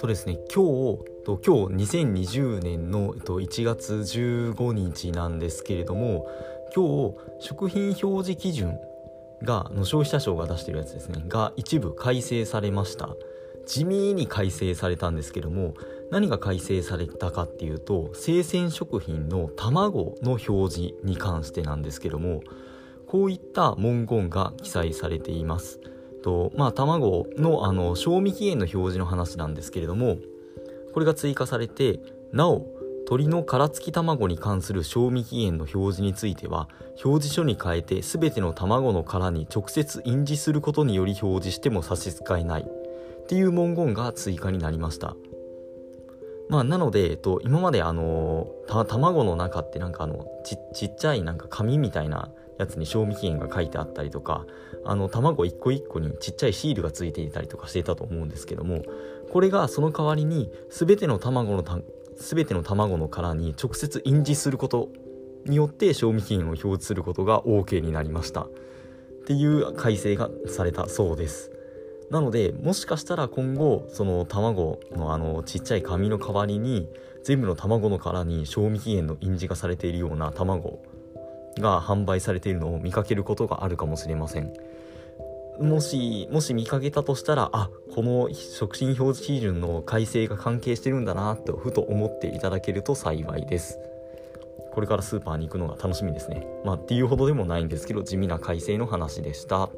とですね今日と今日2020年の1月15日なんですけれども今日食品表示基準がの消費者庁が出してるやつですねが一部改正されました。地味に改正されたんですけども何が改正されたかっていうと生鮮食品の卵の表示に関してなんですけどもこういった文言が記載されています。とまあ卵のあの賞味期限の表示の話なんですけれどもこれが追加されてなお鳥の殻付き卵に関する賞味期限の表示については表示書に変えて全ての卵の殻に直接印字することにより表示しても差し支えないっていう文言が追加になりました。まあなので、えっと、今まであのた卵の中ってなんかあのちちっちゃいなんか紙みたいなやつに賞味期限が書いてあったりとかあの卵一個一個にちっちゃいシールがついていたりとかしていたと思うんですけどもこれがその代わりに全ての卵の全ての卵の殻に直接印字することによって賞味期限を表示することが OK になりました。っていう改正がされたそうです。なのでもしかしたら今後その卵のあのちっちゃい紙の代わりに全部の卵の殻に賞味期限の印字がされているような卵が販売されているのを見かけることがあるかもしれません。もしもし見かけたとしたらあこの食品表示基準の改正が関係してるんだなとふと思っていただけると幸いです。これからスーパーに行くのが楽しみですね。まあっていうほどでもないんですけど地味な改正の話でした。